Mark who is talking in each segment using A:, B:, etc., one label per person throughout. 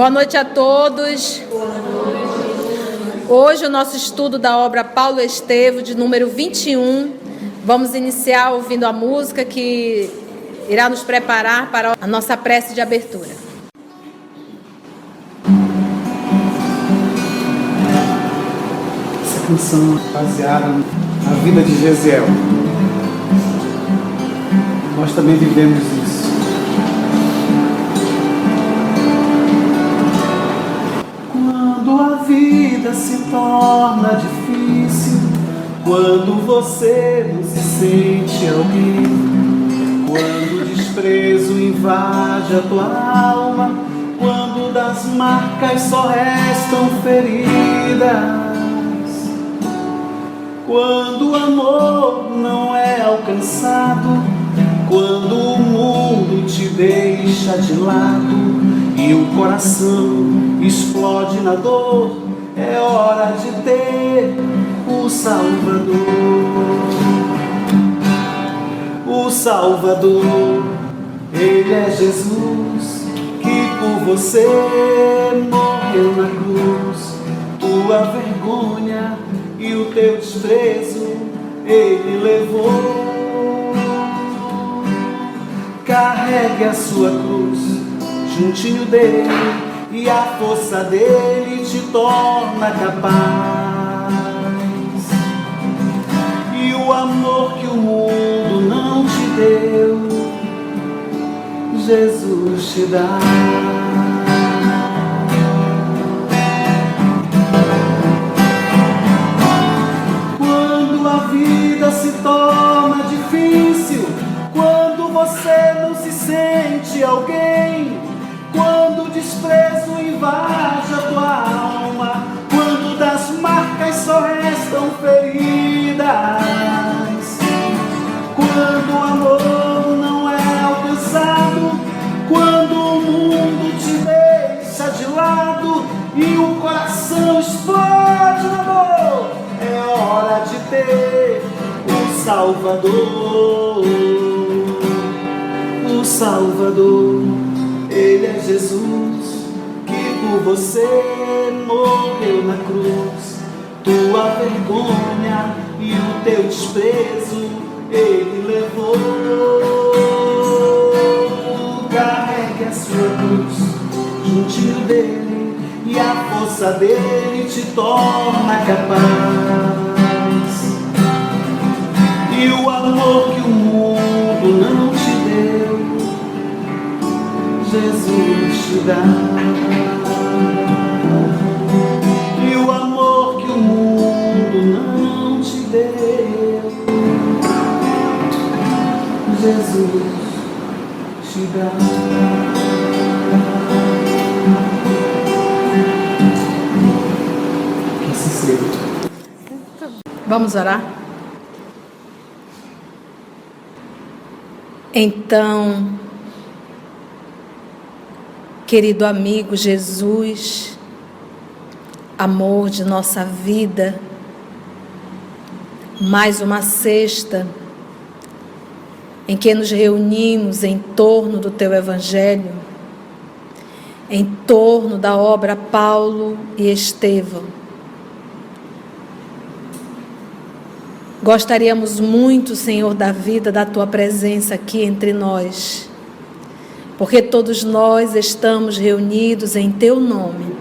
A: Boa noite a todos. Hoje o nosso estudo da obra Paulo Estevo, de número 21. Vamos iniciar ouvindo a música que irá nos preparar para a nossa prece de abertura.
B: Essa canção é baseada na vida de Gesiel. Nós também vivemos torna difícil, quando você não se sente alguém, quando o desprezo invade a tua alma, quando das marcas só restam feridas, quando o amor não é alcançado, quando o mundo te deixa de lado e o coração explode na dor, é hora de ter o Salvador. O Salvador, Ele é Jesus que por você morreu na cruz. Tua vergonha e o teu desprezo Ele levou. Carregue a sua cruz juntinho dele e a força dele te torna capaz. E o amor que o mundo não te deu, Jesus te dá. Quando a vida se torna difícil, quando você não se sente alguém, invade a tua alma, quando das marcas só restam feridas, quando o amor não é alcançado, quando o mundo te deixa de lado e o coração explode no amor, é hora de ter o Salvador, o Salvador. Ele é Jesus que por você morreu na cruz. Tua vergonha e o teu desprezo ele levou. Carregue a sua cruz juntinho dele e a força dele te torna capaz. E o amor que o mundo Jesus te dá. E o amor que o mundo não te deu, Jesus te dá. Que seja.
A: Vamos orar? Então, querido amigo Jesus, amor de nossa vida, mais uma sexta em que nos reunimos em torno do teu Evangelho, em torno da obra Paulo e Estevão. Gostaríamos muito, Senhor da vida, da tua presença aqui entre nós, porque todos nós estamos reunidos em teu nome.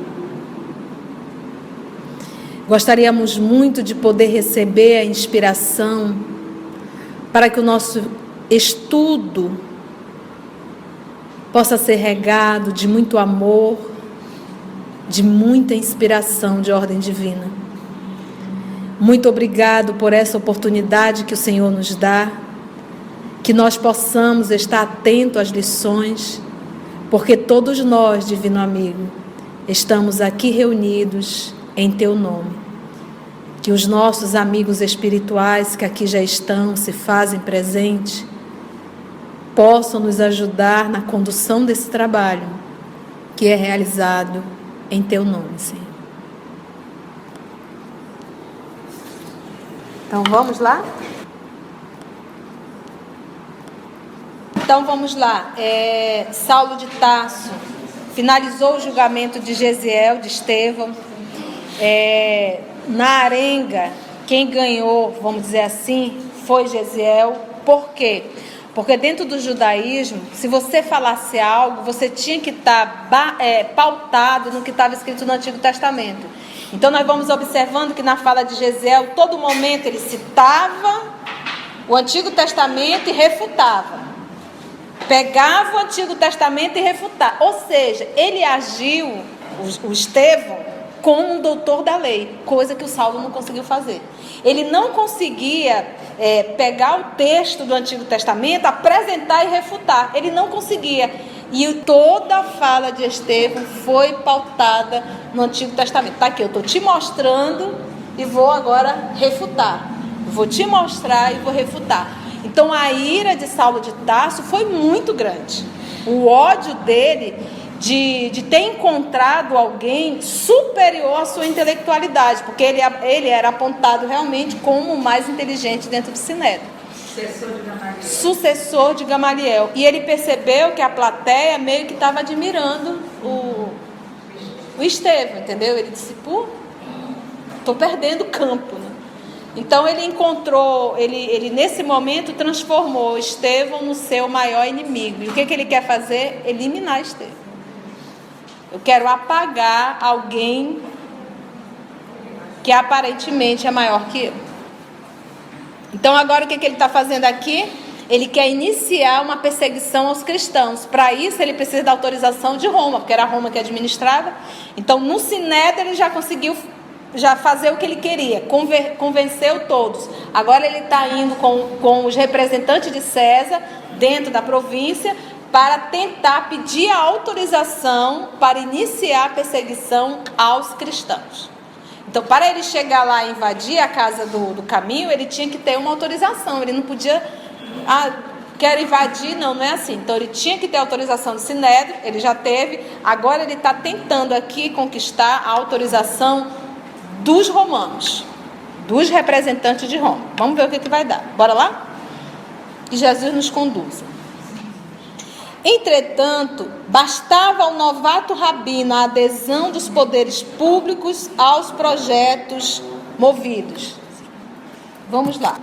A: Gostaríamos muito de poder receber a inspiração para que o nosso estudo possa ser regado de muito amor, de muita inspiração de ordem divina. Muito obrigado por essa oportunidade que o Senhor nos dá, que nós possamos estar atentos às lições, porque todos nós, divino amigo, estamos aqui reunidos em teu nome. Que os nossos amigos espirituais que aqui já estão, se fazem presentes, possam nos ajudar na condução desse trabalho que é realizado em teu nome, Senhor. Então vamos lá? Então vamos lá. É, Saulo de Tarso, finalizou o julgamento de Gesiel, de Estevão. É, na arenga, quem ganhou, vamos dizer assim, foi Gesiel. Por quê? Porque dentro do judaísmo, se você falasse algo, você tinha que estar tá, é, pautado no que estava escrito no Antigo Testamento. Então nós vamos observando que na fala de Gesiel, todo momento ele citava o Antigo Testamento e refutava. Pegava o Antigo Testamento e refutava. Ou seja, ele agiu, o, Estevão, como um doutor da lei, coisa que o Saulo não conseguiu fazer. Ele não conseguia é, pegar o texto do Antigo Testamento, apresentar e refutar. Ele não conseguia. E toda a fala de Estevão foi pautada no Antigo Testamento. Está aqui, eu estou te mostrando e vou agora refutar. Vou te mostrar e vou refutar. Então a ira de Saulo de Tarso foi muito grande. O ódio dele de, de ter encontrado alguém superior à sua intelectualidade, porque ele, ele era apontado realmente como o mais inteligente dentro do Sinédrio. Sucessor de Gamaliel. Sucessor de Gamaliel. E ele percebeu que a plateia meio que estava admirando o, o Estevão, entendeu? Ele disse, pô, estou perdendo campo. Né? Então ele encontrou, ele, ele nesse momento transformou Estevão no seu maior inimigo. E o que, que ele quer fazer? Eliminar Estevão. Eu quero apagar alguém que aparentemente é maior que eu. Então, agora o que, que ele está fazendo aqui? Ele quer iniciar uma perseguição aos cristãos. Para isso, ele precisa da autorização de Roma, porque era Roma que administrava. Então, no Sinédrio, ele já conseguiu já fazer o que ele queria, conver, convenceu todos. Agora ele está indo com, com os representantes de César dentro da província para tentar pedir a autorização para iniciar a perseguição aos cristãos. Então, para ele chegar lá e invadir a casa do, do caminho, ele tinha que ter uma autorização. Ele não podia, ah, quero invadir, não, não é assim. Então, ele tinha que ter autorização do Sinédrio, ele já teve. Agora, ele está tentando aqui conquistar a autorização dos romanos, dos representantes de Roma. Vamos ver o que, que vai dar. Bora lá? Que Jesus nos conduza. Entretanto, bastava ao novato rabino a adesão dos poderes públicos aos projetos movidos. Vamos lá.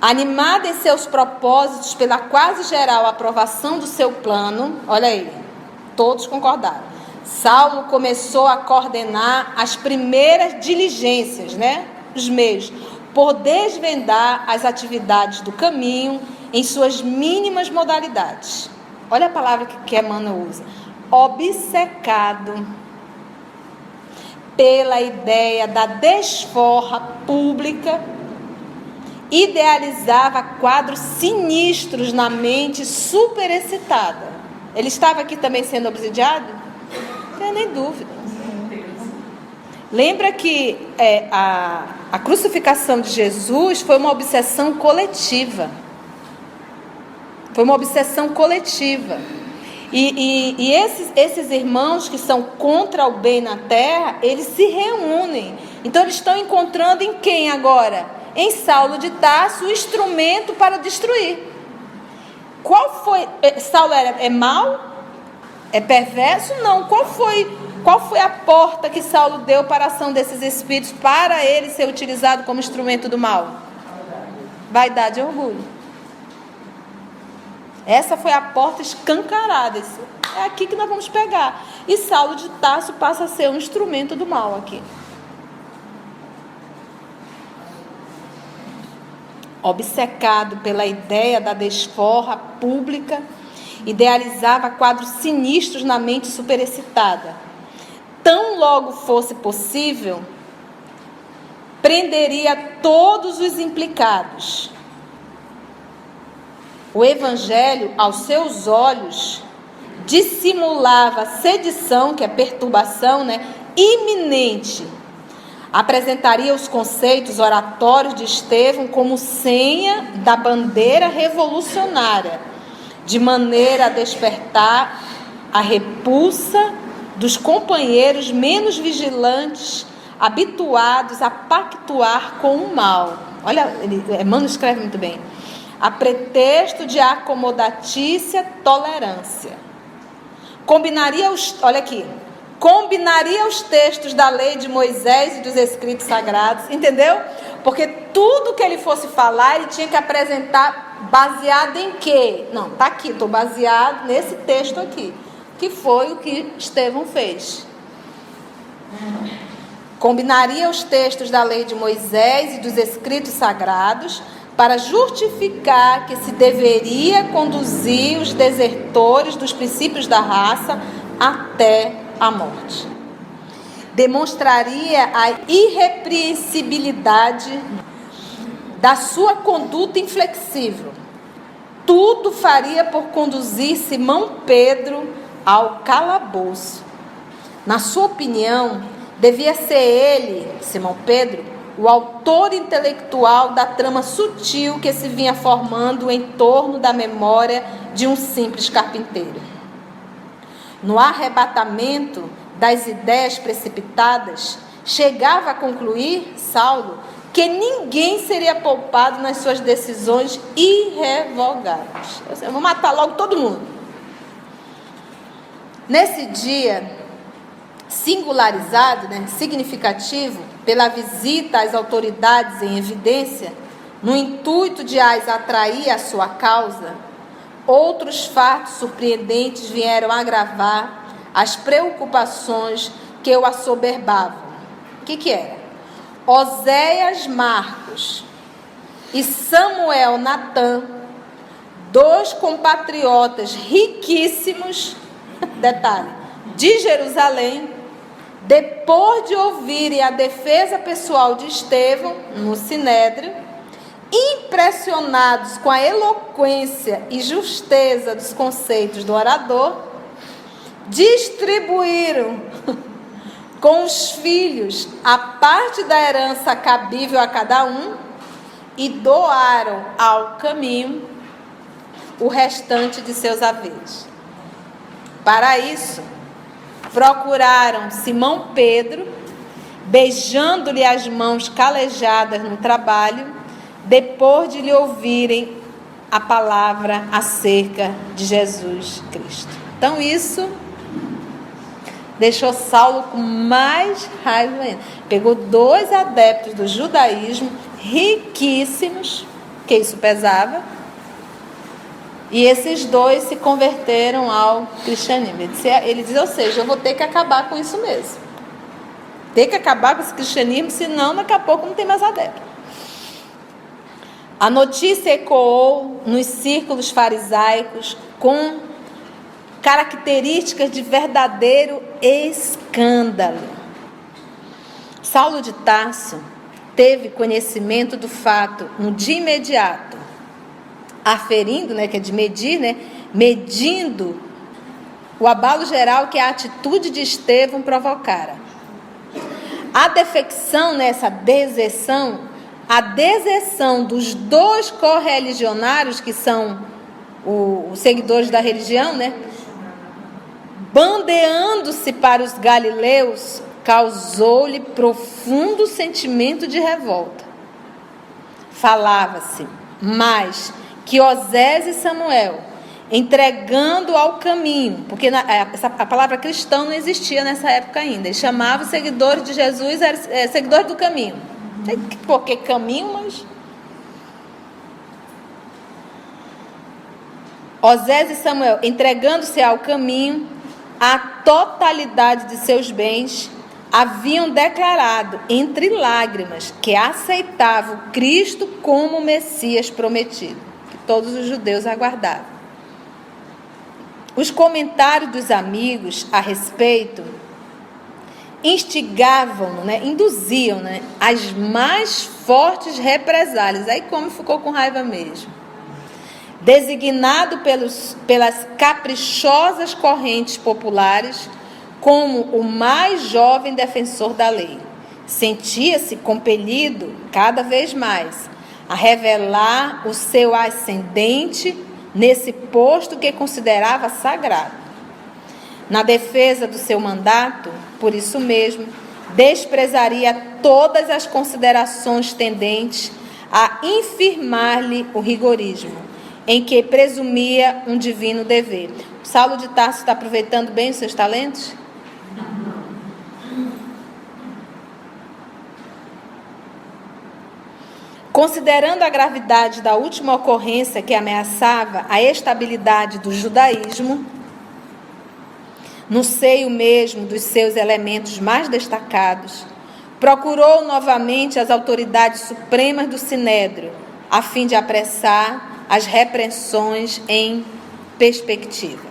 A: Animado em seus propósitos pela quase geral aprovação do seu plano, olha aí, todos concordaram. Saulo começou a coordenar as primeiras diligências, né? Os meios por desvendar as atividades do caminho em suas mínimas modalidades. Olha a palavra que Emmanuel usa: obcecado pela ideia da desforra pública, idealizava quadros sinistros na mente superexcitada. Ele estava aqui também sendo obsidiado? Não tem nem dúvida. Lembra que é, a, a crucificação de Jesus foi uma obsessão coletiva. Foi uma obsessão coletiva. E, e, e, esses, esses irmãos que são contra o bem na terra, eles se reúnem. Então eles estão encontrando em quem agora? Em Saulo de Tarso, o instrumento para destruir. Qual foi? É, Saulo era, é mau? É perverso? Não. Qual foi qual foi a porta que Saulo deu para a ação desses espíritos para ele ser utilizado como instrumento do mal? Vaidade e orgulho. Essa foi a porta escancarada. É aqui que nós vamos pegar. E Saulo de Tarso passa a ser um instrumento do mal aqui. Obcecado pela ideia da desforra pública, idealizava quadros sinistros na mente superexcitada tão logo fosse possível, prenderia todos os implicados. O evangelho, aos seus olhos, dissimulava sedição, que é perturbação, né, iminente. Apresentaria os conceitos oratórios de Estevão como senha da bandeira revolucionária, de maneira a despertar a repulsa dos companheiros menos vigilantes, habituados a pactuar com o mal. Olha, ele, Emmanuel escreve muito bem. a pretexto de acomodatícia tolerância. Combinaria os, olha aqui, combinaria os textos da lei de Moisés e dos escritos sagrados, entendeu? Porque tudo que ele fosse falar, ele tinha que apresentar baseado em quê? Não, tá aqui, estou baseado nesse texto aqui, que foi o que Estevão fez. Combinaria os textos da lei de Moisés e dos escritos sagrados para justificar que se deveria conduzir os desertores dos princípios da raça até a morte. Demonstraria a irrepreensibilidade da sua conduta inflexível. Tudo faria por conduzir Simão Pedro ao calabouço. Na sua opinião, devia ser ele, Simão Pedro, o autor intelectual da trama sutil que se vinha formando em torno da memória de um simples carpinteiro. No arrebatamento das ideias precipitadas, chegava a concluir, Saulo, que ninguém seria poupado nas suas decisões irrevogáveis. Eu vou matar logo todo mundo. Nesse dia, singularizado, né, significativo, pela visita às autoridades em evidência, no intuito de as atrair à sua causa, outros fatos surpreendentes vieram agravar as preocupações que o assoberbavam. O que, que era? Oséias Marcos e Samuel Natan, dois compatriotas riquíssimos, detalhe, de Jerusalém, depois de ouvirem a defesa pessoal de Estevão no Sinédrio, impressionados com a eloquência e justeza dos conceitos do orador, distribuíram com os filhos a parte da herança cabível a cada um e doaram ao caminho o restante de seus haveres. Para isso, procuraram Simão Pedro, beijando-lhe as mãos calejadas no trabalho, depois de lhe ouvirem a palavra acerca de Jesus Cristo. Então, isso deixou Saulo com mais raiva ainda. Pegou dois adeptos do judaísmo, riquíssimos, que isso pesava, e esses dois se converteram ao cristianismo. Ele, disse, ele diz, ou seja, eu vou ter que acabar com isso mesmo. Ter que acabar com esse cristianismo, senão daqui a pouco não tem mais adepto. A notícia ecoou nos círculos farisaicos com características de verdadeiro escândalo. Saulo de Tarso teve conhecimento do fato no dia imediato aferindo, né, que é de medir, né, medindo o abalo geral que a atitude de Estevão provocara. A defecção nessa deserção, a deserção dos dois correligionários, que são os seguidores da religião, né, bandeando-se para os galileus, causou-lhe profundo sentimento de revolta. Falava-se, mas que Osés e Samuel, entregando ao caminho, porque na, é, essa, a palavra cristão não existia nessa época ainda. Eles chamavam os seguidores de Jesus é, seguidores do caminho. Sei por que caminho, mas. Osés e Samuel, entregando-se ao caminho, a totalidade de seus bens, haviam declarado entre lágrimas que aceitavam Cristo como Messias prometido todos os judeus aguardavam. Os comentários dos amigos a respeito instigavam, né, induziam né, as mais fortes represálias. Aí como ficou com raiva mesmo. Designado pelos, pelas caprichosas correntes populares como o mais jovem defensor da lei, sentia-se compelido cada vez mais a revelar o seu ascendente nesse posto que considerava sagrado. Na defesa do seu mandato, por isso mesmo, desprezaria todas as considerações tendentes a infirmar-lhe o rigorismo, em que presumia um divino dever. O Saulo de Tarso está aproveitando bem os seus talentos? Considerando a gravidade da última ocorrência que ameaçava a estabilidade do judaísmo, no seio mesmo dos seus elementos mais destacados, procurou novamente as autoridades supremas do Sinédrio, a fim de apressar as repreensões em perspectiva.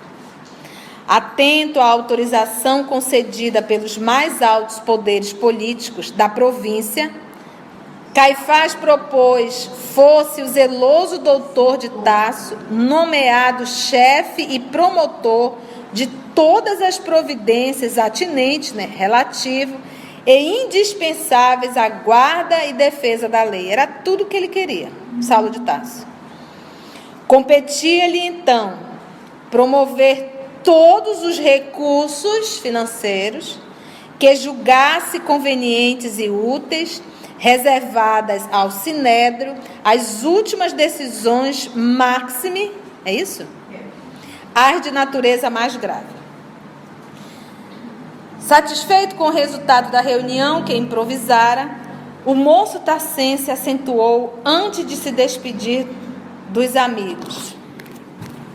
A: Atento à autorização concedida pelos mais altos poderes políticos da província, Caifás propôs fosse o zeloso doutor de Tasso nomeado chefe e promotor de todas as providências atinentes, né, relativo e indispensáveis à guarda e defesa da lei. Era tudo o que ele queria, Saulo de Tasso. Competia-lhe então promover todos os recursos financeiros que julgasse convenientes e úteis reservadas ao sinédrio as últimas decisões máxime, é isso? As de natureza mais grave. Satisfeito com o resultado da reunião que improvisara, o moço Tassense acentuou antes de se despedir dos amigos.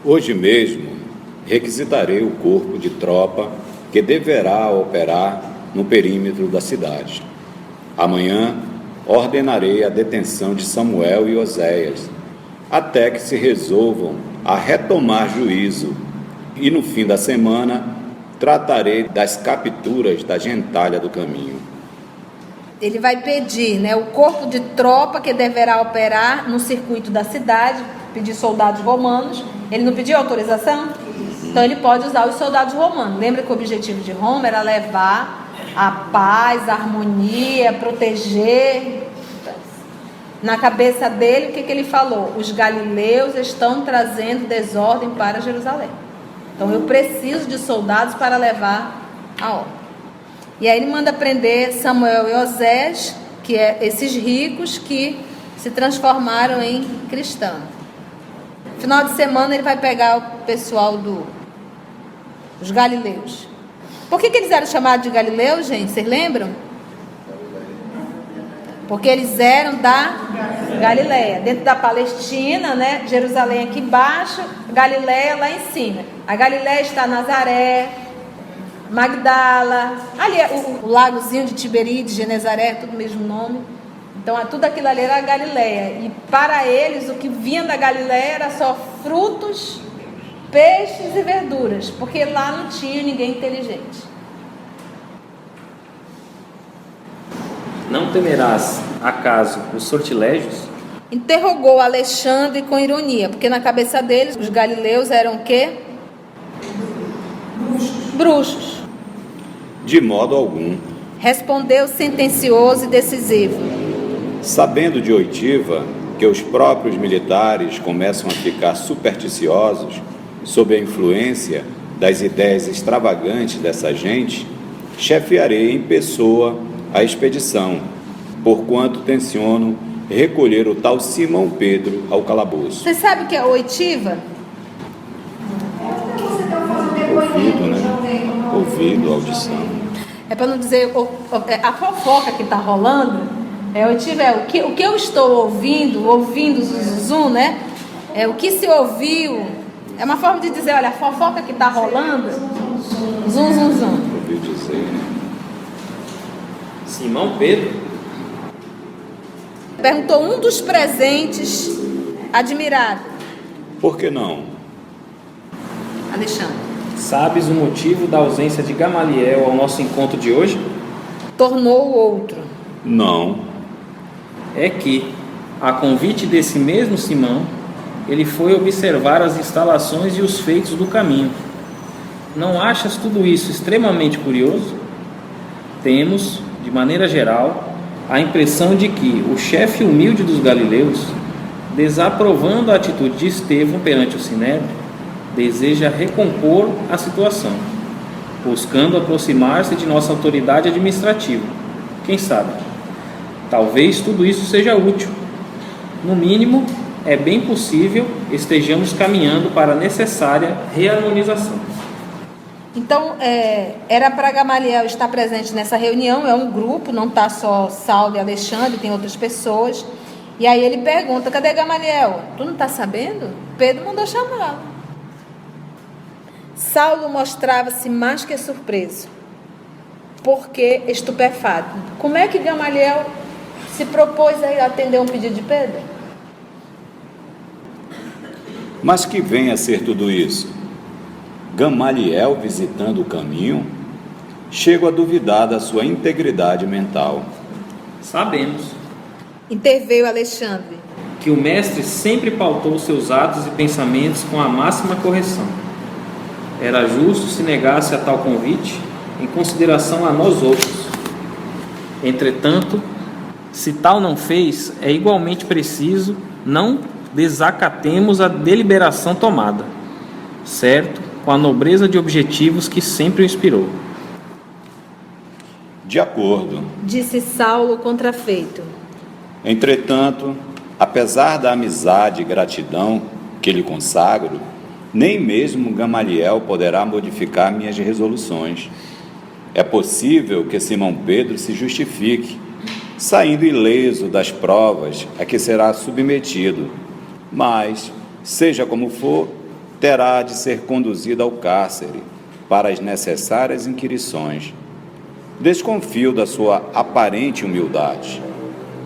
C: Hoje mesmo requisitarei o corpo de tropa que deverá operar no perímetro da cidade. Amanhã ordenarei a detenção de Samuel e Oséias, até que se resolvam a retomar juízo, e no fim da semana tratarei das capturas da gentalha do caminho.
A: Ele vai pedir né, o corpo de tropa que deverá operar no circuito da cidade, pedir soldados romanos. Ele não pediu autorização? Então ele pode usar os soldados romanos. Lembra que o objetivo de Roma era levar a paz, a harmonia, proteger. Na cabeça dele, o que, que ele falou? Os galileus estão trazendo desordem para Jerusalém. Então eu preciso de soldados para levar a ordem. E aí ele manda prender Samuel e Osés, que é esses ricos que se transformaram em cristãos. Final de semana ele vai pegar o pessoal do os galileus. Por que, que eles eram chamados de Galileus, gente? Vocês lembram? Porque eles eram da Galileia, dentro da Palestina, né? Jerusalém aqui embaixo, Galileia lá em cima. A Galileia está Nazaré, Magdala, ali é o, o lagozinho de Tiberíades, Genezaré, tudo o mesmo nome. Então, tudo aquilo ali era a Galileia. E para eles, o que vinha da Galileia era só frutos peixes e verduras, porque lá não tinha ninguém inteligente.
D: Não temerás, acaso, os sortilégios?
A: Interrogou Alexandre com ironia, porque na cabeça deles os galileus eram quê? Bruxos.
C: De modo algum.
A: Respondeu sentencioso e decisivo.
C: Sabendo de oitiva que os próprios militares começam a ficar supersticiosos sob a influência das ideias extravagantes dessa gente, chefiarei em pessoa a expedição, porquanto tenciono recolher o tal Simão Pedro ao calabouço.
A: Você sabe o que é oitiva?
C: Ouvido, né? Ouvido, audição.
A: É para não dizer é, a fofoca que está rolando. É oitiva é o que, o que eu estou ouvindo, ouvindo zum, né? É o que se ouviu é uma forma de dizer, olha, a fofoca que está rolando, zum, zum, zum.
D: Simão Pedro?
A: Perguntou um dos presentes, admirado.
C: Por que não?
A: Alexandre.
D: Sabes o motivo da ausência de Gamaliel ao nosso encontro de hoje?
A: Tornou o outro.
C: Não.
D: É que, a convite desse mesmo Simão, ele foi observar as instalações e os feitos do caminho. Não achas tudo isso extremamente curioso? Temos, de maneira geral, a impressão de que o chefe humilde dos galileus, desaprovando a atitude de Estevão perante o Sinédrio, deseja recompor a situação, buscando aproximar-se de nossa autoridade administrativa. Quem sabe? Talvez tudo isso seja útil No mínimo, é bem possível estejamos caminhando para a necessária reharmonização.
A: Então, é, era para Gamaliel estar presente nessa reunião, é um grupo, não está só Saulo e Alexandre, tem outras pessoas. E aí ele pergunta: cadê Gamaliel? Tu não está sabendo? Pedro mandou chamá-lo. Saulo mostrava-se mais que surpreso, porque estupefato. Como é que Gamaliel se propôs a atender um pedido de Pedro?
C: Mas que vem a ser tudo isso? Gamaliel visitando o caminho? Chego a duvidar da sua integridade mental.
D: Sabemos
A: Interveio Alexandre.
D: que o mestre sempre pautou seus atos e pensamentos com a máxima correção. Era justo se negasse a tal convite em consideração a nós outros. Entretanto, se tal não fez, é igualmente preciso não desacatemos a deliberação tomada, certo? Com a nobreza de objetivos que sempre o inspirou.
C: De acordo.
A: Disse Saulo contrafeito.
C: Entretanto, apesar da amizade e gratidão que lhe consagro, nem mesmo Gamaliel poderá modificar minhas resoluções. É possível que Simão Pedro se justifique, saindo ileso das provas a que será submetido, mas, seja como for, terá de ser conduzido ao cárcere para as necessárias inquirições. Desconfio da sua aparente humildade.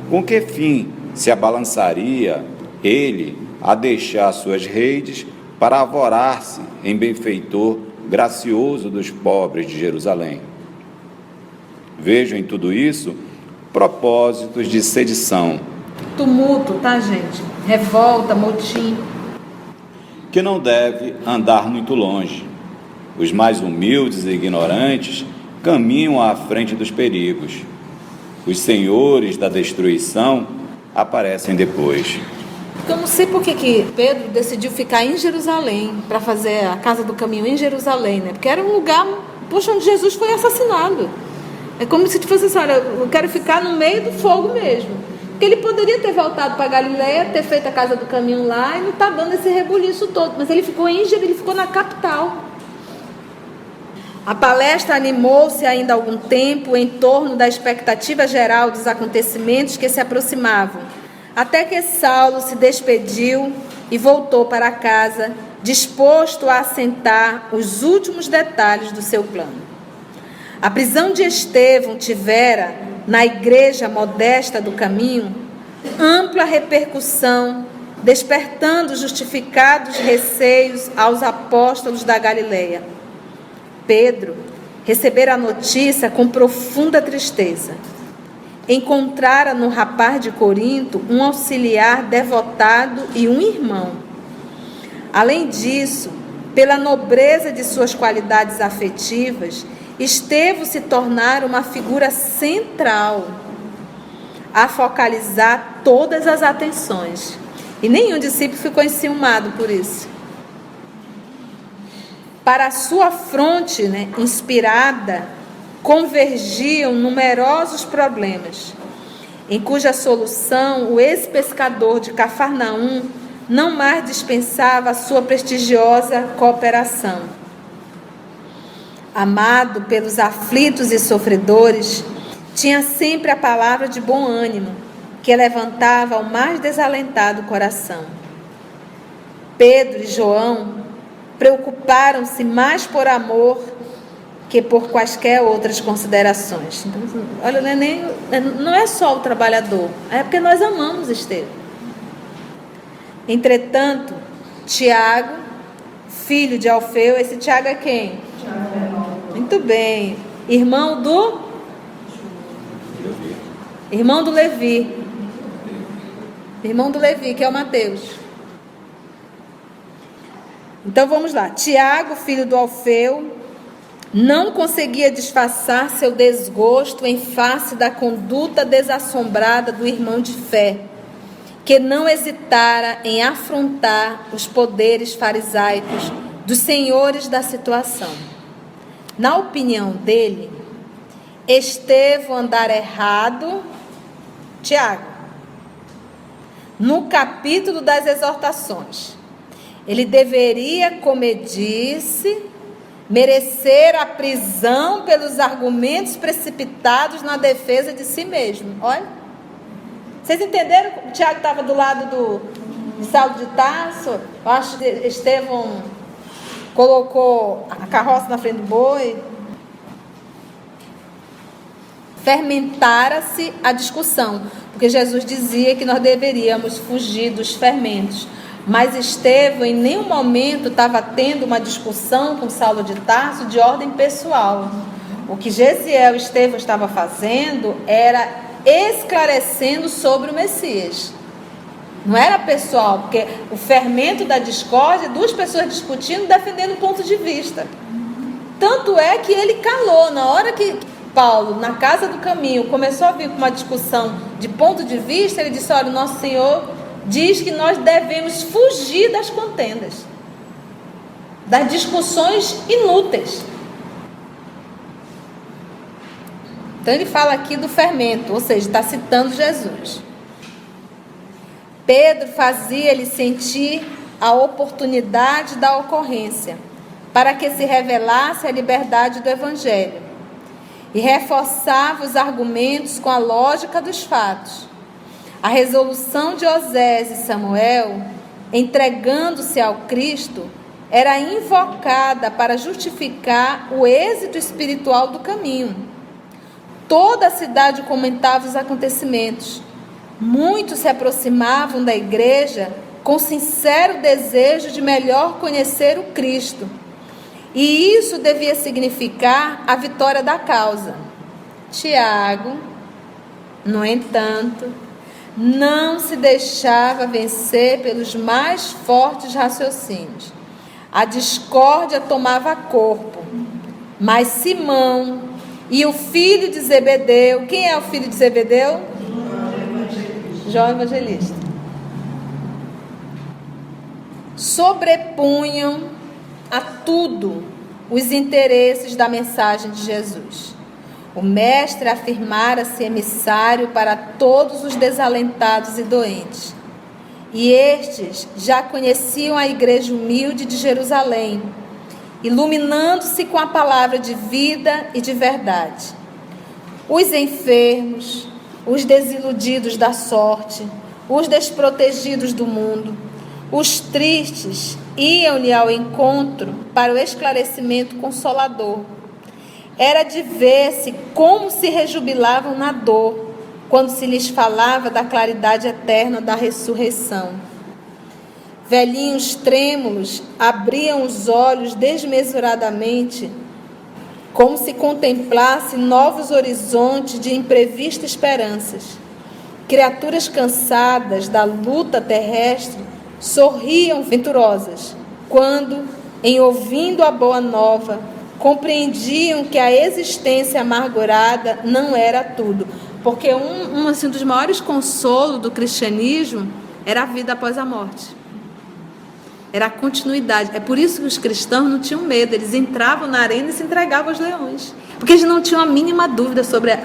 C: Com que fim se abalançaria ele a deixar suas redes para avorar-se em benfeitor gracioso dos pobres de Jerusalém? Vejo em tudo isso propósitos de sedição,
A: Tumulto, tá, gente? Revolta, motim.
C: Que não deve andar muito longe. Os mais humildes e ignorantes caminham à frente dos perigos. Os senhores da destruição aparecem depois.
A: Eu não sei por que, que Pedro decidiu ficar em Jerusalém para fazer a casa do caminho em Jerusalém, né? Porque era um lugar, poxa, onde Jesus foi assassinado. É como se fosse assim, olha, eu quero ficar no meio do fogo mesmo. Porque ele poderia ter voltado para Galiléia, ter feito a casa do caminho lá e não tá dando esse rebuliço todo. Mas ele ficou em Jerusalém, ele ficou na capital. A palestra animou-se ainda algum tempo em torno da expectativa geral dos acontecimentos que se aproximavam, até que Saulo se despediu e voltou para casa, disposto a assentar os últimos detalhes do seu plano. A prisão de Estevão tivera, na igreja modesta do caminho, ampla repercussão, despertando justificados receios aos apóstolos da Galileia. Pedro recebera a notícia com profunda tristeza. Encontrara no rapaz de Corinto um auxiliar devotado e um irmão. Além disso, pela nobreza de suas qualidades afetivas, Estevão se tornara uma figura central a focalizar todas as atenções. E nenhum discípulo ficou enciumado por isso. Para a sua fronte né, inspirada, convergiam numerosos problemas, em cuja solução o ex-pescador de Cafarnaum não mais dispensava a sua prestigiosa cooperação. Amado pelos aflitos e sofredores, tinha sempre a palavra de bom ânimo, que levantava o mais desalentado coração. Pedro e João preocuparam-se mais por amor que por quaisquer outras considerações. Então, olha, não é, nem, não é só o trabalhador, é porque nós amamos Estevão. Entretanto, Tiago, filho de Alfeu, esse Tiago é quem? Muito bem. Irmão do? Irmão do Levi. Irmão do Levi, que é o Mateus. Então vamos lá. Tiago, filho do Alfeu, não conseguia disfarçar seu desgosto em face da conduta desassombrada do irmão de fé, que não hesitara em afrontar os poderes farisaicos dos senhores da situação. Na opinião dele, Estevão andar errado, Tiago, no capítulo das exortações. Ele deveria, comedir-se, merecer a prisão pelos argumentos precipitados na defesa de si mesmo. Olha. Vocês entenderam? O Tiago estava do lado do Saulo de Tarso. Eu acho que Estevão colocou a carroça na frente do boi. Fermentara-se a discussão, porque Jesus dizia que nós deveríamos fugir dos fermentos. Mas Estevão em nenhum momento estava tendo uma discussão com Saulo de Tarso de ordem pessoal. O que Gesiel Estevão estava fazendo era esclarecendo sobre o Messias. Não era pessoal, porque o fermento da discórdia, duas pessoas discutindo, defendendo um ponto de vista. Tanto é que ele calou. Na hora que Paulo, na casa do caminho, começou a vir com uma discussão de ponto de vista, ele disse: Olha, o nosso Senhor diz que nós devemos fugir das contendas, das discussões inúteis. Então ele fala aqui do fermento, ou seja, está citando Jesus. Pedro fazia-lhe sentir a oportunidade da ocorrência, para que se revelasse a liberdade do Evangelho, e reforçava os argumentos com a lógica dos fatos. A resolução de Osés e Samuel, entregando-se ao Cristo, era invocada para justificar o êxito espiritual do caminho. Toda a cidade comentava os acontecimentos Muitos se aproximavam da igreja com sincero desejo de melhor conhecer o Cristo. E isso devia significar a vitória da causa. Tiago, no entanto, não se deixava vencer pelos mais fortes raciocínios. A discórdia tomava corpo, mas Simão e o filho de Zebedeu, quem é o filho de Zebedeu? João Evangelista. Sobrepunham a tudo os interesses da mensagem de Jesus. O Mestre afirmara-se emissário para todos os desalentados e doentes. E estes já conheciam a igreja humilde de Jerusalém, iluminando-se com a palavra de vida e de verdade. Os enfermos, os desiludidos da sorte, os desprotegidos do mundo, os tristes iam-lhe ao encontro para o esclarecimento consolador. Era de ver-se como se rejubilavam na dor, quando se lhes falava da claridade eterna da ressurreição. Velhinhos trêmulos abriam os olhos desmesuradamente como se contemplasse novos horizontes de imprevistas esperanças. Criaturas cansadas da luta terrestre sorriam venturosas, quando, em ouvindo a boa nova, compreendiam que a existência amargurada não era tudo. Porque um, um assim, dos maiores consolos do cristianismo era a vida após a morte. Era a continuidade. É por isso que os cristãos não tinham medo. Eles entravam na arena e se entregavam aos leões. Porque eles não tinham a mínima dúvida sobre a,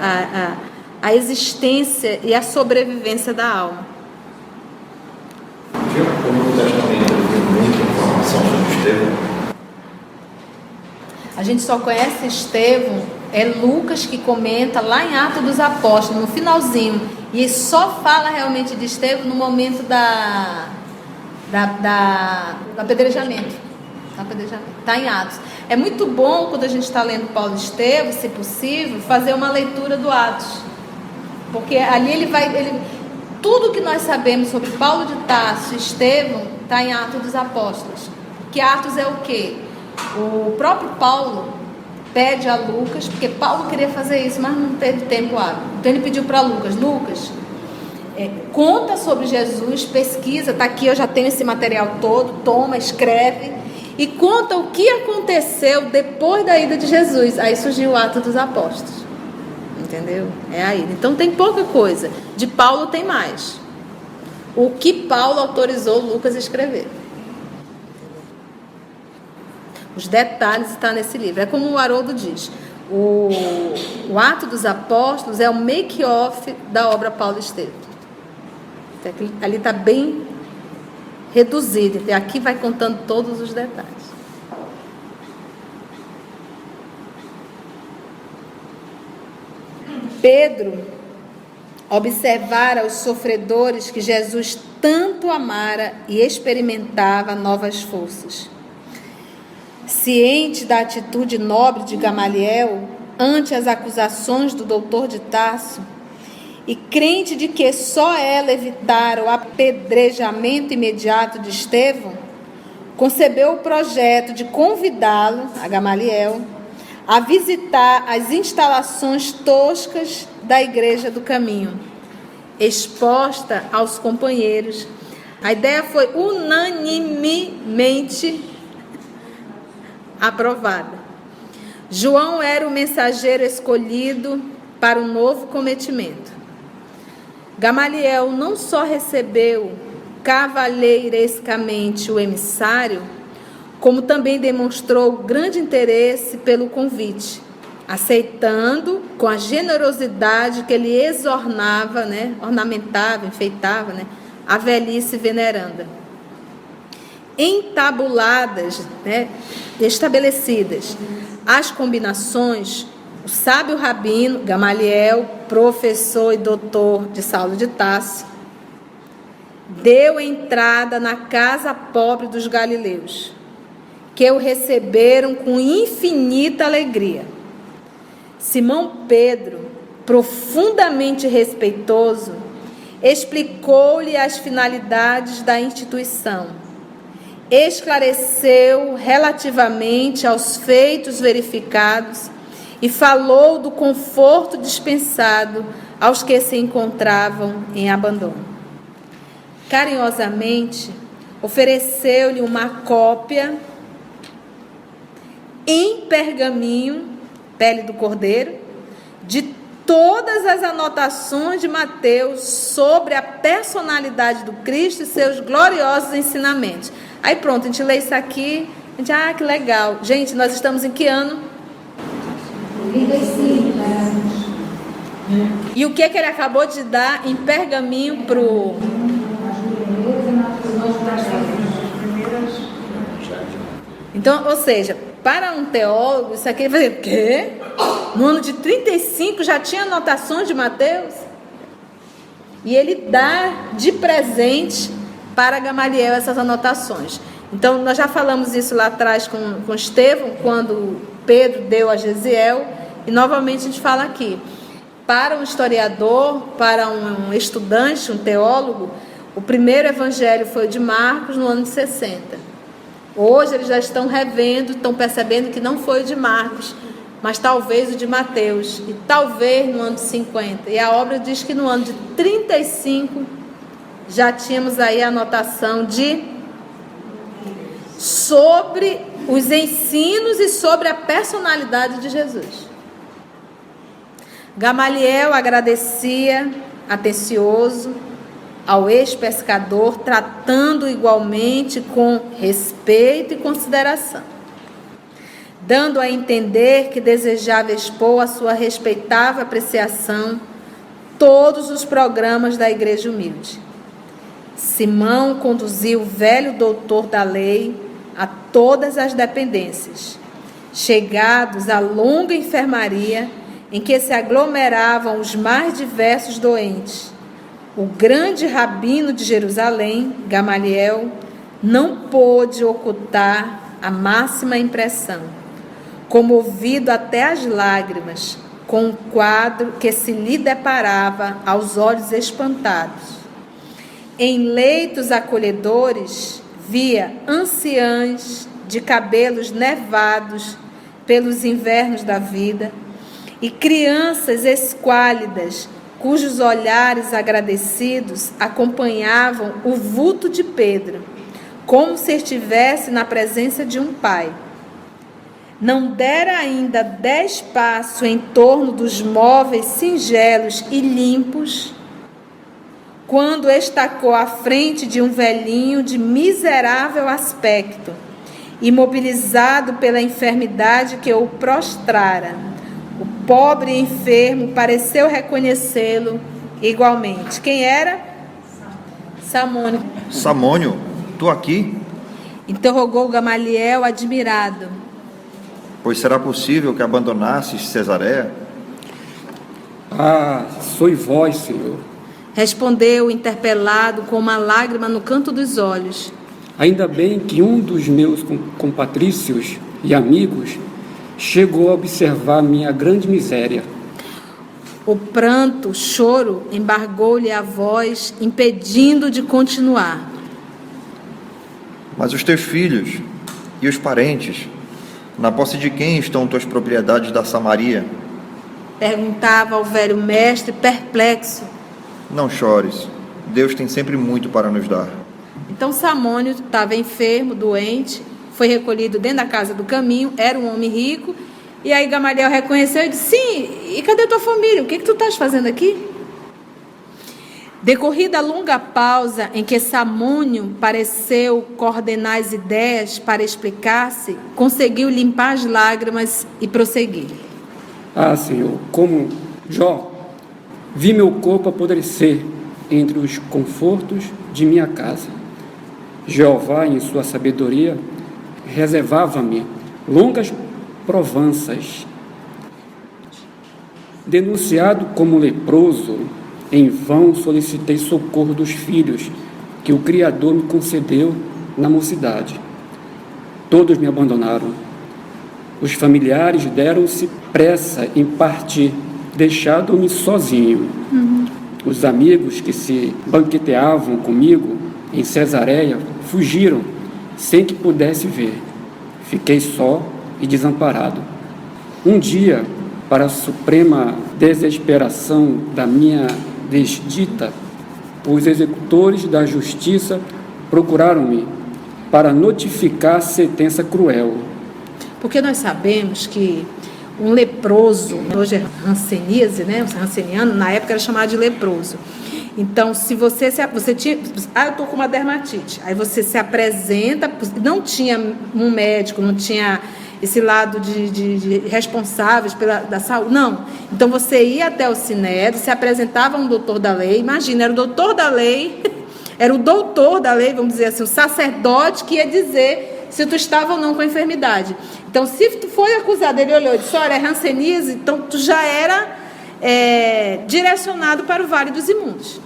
A: a, a existência e a sobrevivência da alma.
E: O Novo Testamento tem muita informação sobre Estevão.
A: A gente só conhece Estevão, é Lucas que comenta lá em Atos dos Apóstolos, no finalzinho. E só fala realmente de Estevão no momento da, da, da, do apedrejamento. Está em Atos. É muito bom quando a gente está lendo Paulo Estevam, se possível, fazer uma leitura do Atos. Porque ali ele vai. Ele, tudo que nós sabemos sobre Paulo de Tarso e Estevão está em Atos dos Apóstolos. Que Atos é o quê? O próprio Paulo pede a Lucas, porque Paulo queria fazer isso, mas não teve tempo hábil. Então ele pediu para Lucas: Lucas, é, conta sobre Jesus, pesquisa, tá aqui, eu já tenho esse material todo, toma, escreve e conta o que aconteceu depois da ida de Jesus. Aí surgiu o ato dos apóstolos. Entendeu? É aí. Então tem pouca coisa. De Paulo tem mais. O que Paulo autorizou Lucas a escrever. Os detalhes estão nesse livro. É como o Haroldo diz. O, o ato dos apóstolos é o make-off da obra Paulo Estevam. Ali está bem reduzido. E aqui vai contando todos os detalhes. Pedro observara os sofredores que Jesus tanto amara e experimentava novas forças. Ciente da atitude nobre de Gamaliel ante as acusações do doutor de Tarso, e crente de que só ela evitara o apedrejamento imediato de Estevão, concebeu o projeto de convidá-lo, a Gamaliel, a visitar as instalações toscas da Igreja do Caminho, exposta aos companheiros. A ideia foi unanimemente aprovada. João era o mensageiro escolhido para o novo cometimento. Gamaliel não só recebeu cavalheirescamente o emissário, como também demonstrou grande interesse pelo convite, aceitando com a generosidade que ele exornava, né, ornamentava, enfeitava, né, a velhice veneranda. Entabuladas, né, estabelecidas as combinações, o sábio rabino Gamaliel, professor e doutor de Saulo de Tarso, deu entrada na casa pobre dos galileus que o receberam com infinita alegria. Simão Pedro, profundamente respeitoso, explicou-lhe as finalidades da instituição, esclareceu relativamente aos feitos verificados e falou do conforto dispensado aos que se encontravam em abandono. Carinhosamente, ofereceu-lhe uma cópia em pergaminho, pele do cordeiro, de todas as anotações de Mateus sobre a personalidade do Cristo e seus gloriosos ensinamentos. Aí pronto, a gente lê isso aqui, a gente, ah, que legal. Gente, nós estamos em que ano? 35. E o que, que ele acabou de dar em pergaminho para o Então, ou seja, para um teólogo, isso aqui vai o quê? No ano de 35 já tinha anotações de Mateus? E ele dá de presente para Gamaliel essas anotações. Então, nós já falamos isso lá atrás com, com Estevão, quando Pedro deu a Gesiel, e novamente a gente fala aqui. Para um historiador, para um estudante, um teólogo, o primeiro evangelho foi o de Marcos no ano de 60. Hoje eles já estão revendo, estão percebendo que não foi o de Marcos, mas talvez o de Mateus, e talvez no ano de 50. E a obra diz que no ano de 35 já tínhamos aí a anotação de sobre os ensinos e sobre a personalidade de Jesus. Gamaliel agradecia, atencioso, ao ex-pescador, tratando igualmente com respeito e consideração, dando a entender que desejava expor a sua respeitável apreciação todos os programas da Igreja Humilde. Simão conduziu o velho doutor da lei a todas as dependências, chegados à longa enfermaria em que se aglomeravam os mais diversos doentes o grande rabino de Jerusalém, Gamaliel, não pôde ocultar a máxima impressão, comovido até as lágrimas, com o quadro que se lhe deparava aos olhos espantados. Em leitos acolhedores, via anciãs de cabelos nevados pelos invernos da vida e crianças esquálidas cujos olhares agradecidos acompanhavam o vulto de Pedro, como se estivesse na presença de um pai. Não dera ainda dez passos em torno dos móveis singelos e limpos, quando estacou à frente de um velhinho de miserável aspecto, imobilizado pela enfermidade que o prostrara pobre e enfermo pareceu reconhecê-lo igualmente. Quem era? Samônio.
E: Samônio, tu aqui?
A: Interrogou Gamaliel admirado.
E: Pois será possível que abandonasses Cesareia?
F: Ah, sois vós, Senhor.
A: Respondeu o interpelado com uma lágrima no canto dos olhos.
F: Ainda bem que um dos meus com- compatrícios e amigos chegou a observar minha grande miséria.
A: O pranto, o choro, embargou-lhe a voz, impedindo de continuar.
E: Mas os teus filhos e os parentes, na posse de quem estão tuas propriedades da Samaria?
A: Perguntava ao velho mestre, perplexo.
E: Não chores, Deus tem sempre muito para nos dar.
A: Então Samônio estava enfermo, doente, foi recolhido dentro da casa do caminho, era um homem rico. E aí Gamaliel reconheceu e disse: Sim, e cadê tua família? O que, que tu estás fazendo aqui? Decorrida a longa pausa em que Samônio pareceu coordenar as ideias para explicar-se, conseguiu limpar as lágrimas e prosseguir.
F: Ah, Senhor, como Jó, vi meu corpo apodrecer entre os confortos de minha casa. Jeová, em sua sabedoria, reservava-me longas provanças. Denunciado como leproso, em vão solicitei socorro dos filhos que o Criador me concedeu na mocidade. Todos me abandonaram. Os familiares deram-se pressa em partir, deixando-me sozinho. Os amigos que se banqueteavam comigo em Cesareia fugiram sem que pudesse ver. Fiquei só e desamparado. Um dia, para a suprema desesperação da minha desdita, os executores da justiça procuraram-me para notificar a sentença cruel.
A: Porque nós sabemos que um leproso, hoje é ranceníase, né? O ranceniano, na época era chamado de leproso. Então, se você se, você tinha, ah, eu tô com uma dermatite, aí você se apresenta, não tinha um médico, não tinha esse lado de, de, de responsáveis pela da saúde, não. Então você ia até o Sinédrio, se apresentava um doutor da lei, imagina, era o doutor da lei, era o doutor da lei, vamos dizer assim, o sacerdote que ia dizer se tu estava ou não com a enfermidade. Então, se tu foi acusado, ele olhou e disse, olha, é rancenise, então tu já era é, direcionado para o Vale dos Imundos.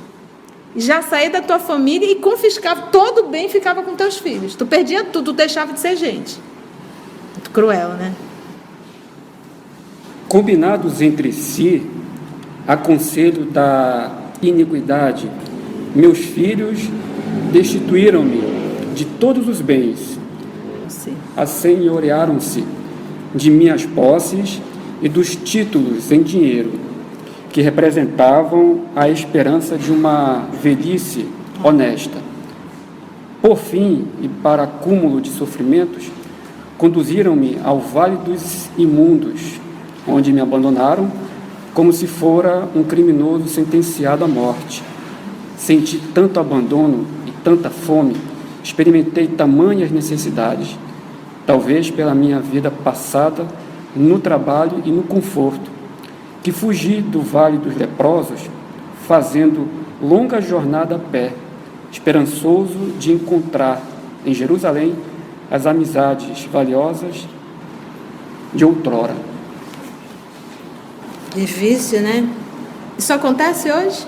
A: Já saía da tua família e confiscava todo o bem ficava com teus filhos. Tu perdia tudo, tu deixava de ser gente. Muito cruel, né?
F: Combinados entre si, a conselho da iniquidade, meus filhos destituíram-me de todos os bens. Assenhorearam-se de minhas posses e dos títulos em dinheiro, que representavam a esperança de uma velhice honesta. Por fim, e para cúmulo de sofrimentos, conduziram-me ao vale dos imundos, onde me abandonaram como se fora um criminoso sentenciado à morte. Senti tanto abandono e tanta fome, experimentei tamanhas necessidades, talvez pela minha vida passada no trabalho e no conforto, que fugi do vale dos leprosos, fazendo longa jornada a pé, esperançoso de encontrar em Jerusalém as amizades valiosas de outrora.
A: Difícil, né? Isso acontece hoje?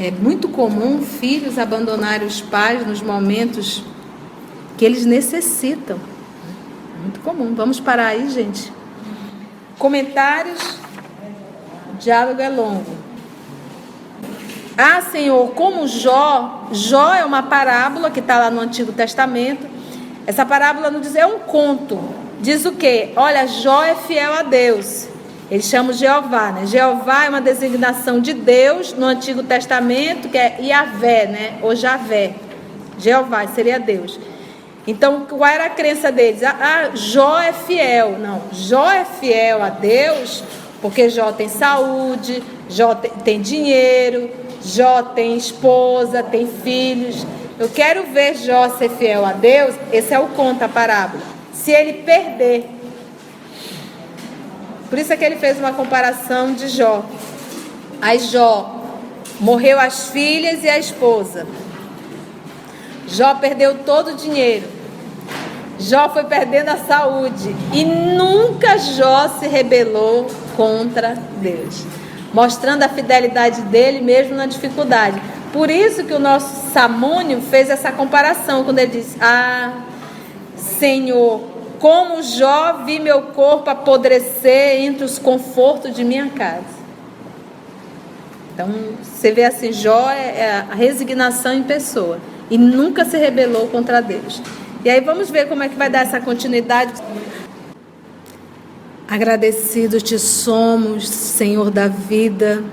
A: É muito comum filhos abandonarem os pais nos momentos que eles necessitam. Muito comum. Vamos parar aí, gente. Comentários. O diálogo é longo. Ah, Senhor, como Jó, Jó é uma parábola que está lá no Antigo Testamento. Essa parábola não diz, é um conto. Diz o quê? Olha, Jó é fiel a Deus. Ele chama Jeová, né? Jeová é uma designação de Deus no Antigo Testamento, que é Yahvé, né? Ou Javé. Jeová seria Deus. Então, qual era a crença deles? Ah, ah, Jó é fiel. Não, Jó é fiel a Deus porque Jó tem saúde, Jó tem, dinheiro, Jó tem esposa, tem filhos. Eu quero ver Jó ser fiel a Deus. Esse é o conto, a parábola. Se ele perder. Por isso é que ele fez uma comparação de Jó. Aí Jó morreu as filhas e a esposa. Jó perdeu todo o dinheiro. Jó foi perdendo a saúde e nunca Jó se rebelou contra Deus, mostrando a fidelidade dele mesmo na dificuldade. Por isso que o nosso Samônio fez essa comparação quando ele disse: "Ah, Senhor, como Jó vi meu corpo apodrecer entre os confortos de minha casa." Então, você vê assim, Jó é, é a resignação em pessoa e nunca se rebelou contra Deus. E aí vamos ver como é que vai dar essa continuidade. Agradecidos te somos, Senhor da vida,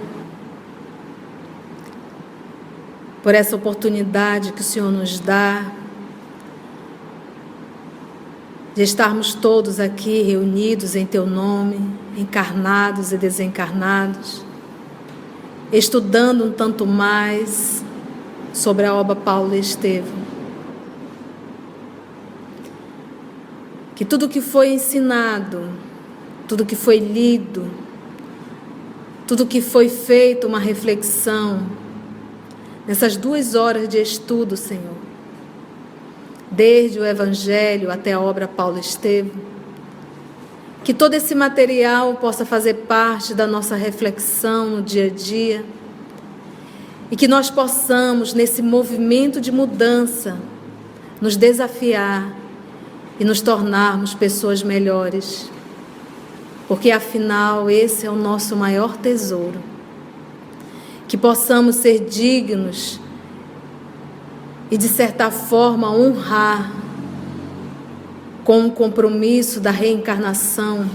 A: por essa oportunidade que o Senhor nos dá de estarmos todos aqui reunidos em Teu nome, encarnados e desencarnados, estudando um tanto mais sobre a obra Paulo Estevam. que tudo que foi ensinado, tudo que foi lido, tudo que foi feito uma reflexão, nessas duas horas de estudo, Senhor, desde o Evangelho até a obra Paulo Estevam, que todo esse material possa fazer parte da nossa reflexão no dia a dia e que nós possamos, nesse movimento de mudança, nos desafiar e nos tornarmos pessoas melhores. Porque afinal, esse é o nosso maior tesouro. Que possamos ser dignos e, de certa forma, honrar com o compromisso da reencarnação,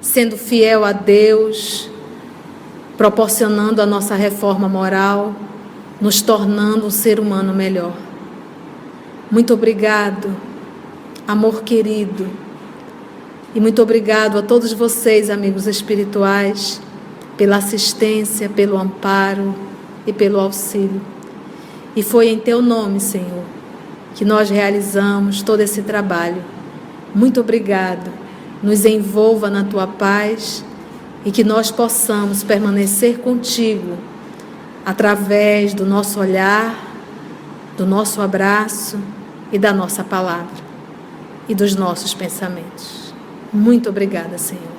A: sendo fiel a Deus, proporcionando a nossa reforma moral, nos tornando um ser humano melhor. Muito obrigado amor querido. E muito obrigado a todos vocês, amigos espirituais, pela assistência, pelo amparo e pelo auxílio. E foi em teu nome, Senhor, que nós realizamos todo esse trabalho. Muito obrigado. Nos envolva na tua paz e que nós possamos permanecer contigo através do nosso olhar, do nosso abraço e da nossa palavra e dos nossos pensamentos. Muito obrigada, Senhor.